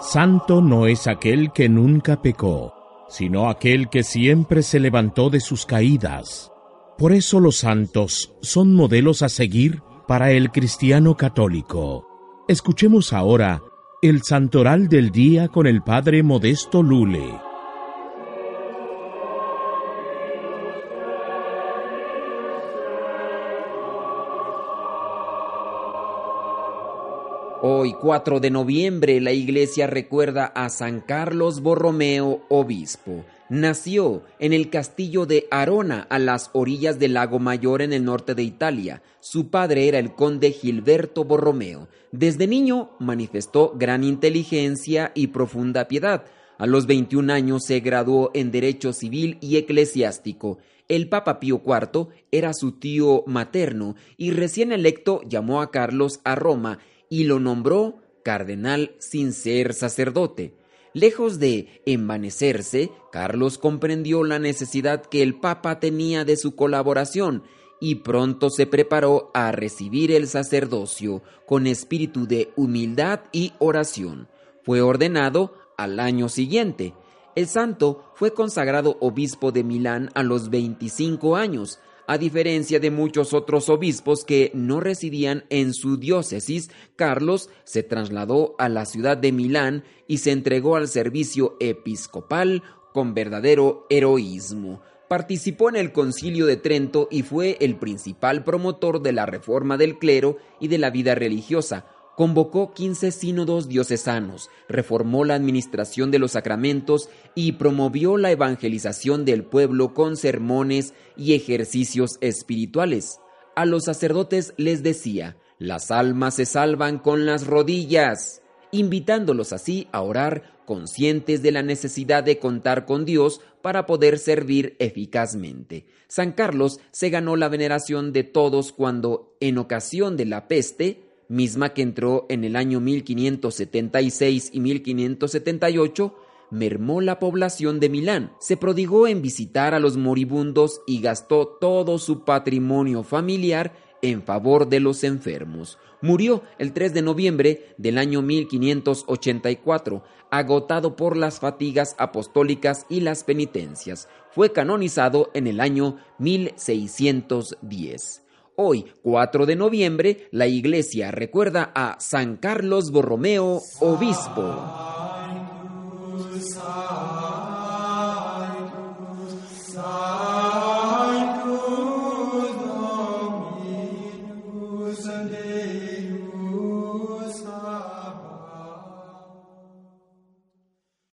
Santo no es aquel que nunca pecó, sino aquel que siempre se levantó de sus caídas. Por eso los santos son modelos a seguir para el cristiano católico. Escuchemos ahora el santoral del día con el Padre Modesto Lule. Hoy, 4 de noviembre, la iglesia recuerda a San Carlos Borromeo, obispo. Nació en el castillo de Arona, a las orillas del lago Mayor en el norte de Italia. Su padre era el conde Gilberto Borromeo. Desde niño manifestó gran inteligencia y profunda piedad. A los 21 años se graduó en Derecho Civil y Eclesiástico. El Papa Pío IV era su tío materno y recién electo llamó a Carlos a Roma y lo nombró cardenal sin ser sacerdote. Lejos de envanecerse, Carlos comprendió la necesidad que el Papa tenía de su colaboración y pronto se preparó a recibir el sacerdocio con espíritu de humildad y oración. Fue ordenado al año siguiente. El santo fue consagrado obispo de Milán a los 25 años, a diferencia de muchos otros obispos que no residían en su diócesis, Carlos se trasladó a la ciudad de Milán y se entregó al servicio episcopal con verdadero heroísmo. Participó en el concilio de Trento y fue el principal promotor de la reforma del clero y de la vida religiosa, convocó 15 sínodos diocesanos, reformó la administración de los sacramentos y promovió la evangelización del pueblo con sermones y ejercicios espirituales. A los sacerdotes les decía, las almas se salvan con las rodillas, invitándolos así a orar conscientes de la necesidad de contar con Dios para poder servir eficazmente. San Carlos se ganó la veneración de todos cuando, en ocasión de la peste, misma que entró en el año 1576 y 1578, mermó la población de Milán, se prodigó en visitar a los moribundos y gastó todo su patrimonio familiar en favor de los enfermos. Murió el 3 de noviembre del año 1584, agotado por las fatigas apostólicas y las penitencias. Fue canonizado en el año 1610. Hoy, 4 de noviembre, la iglesia recuerda a San Carlos Borromeo, obispo.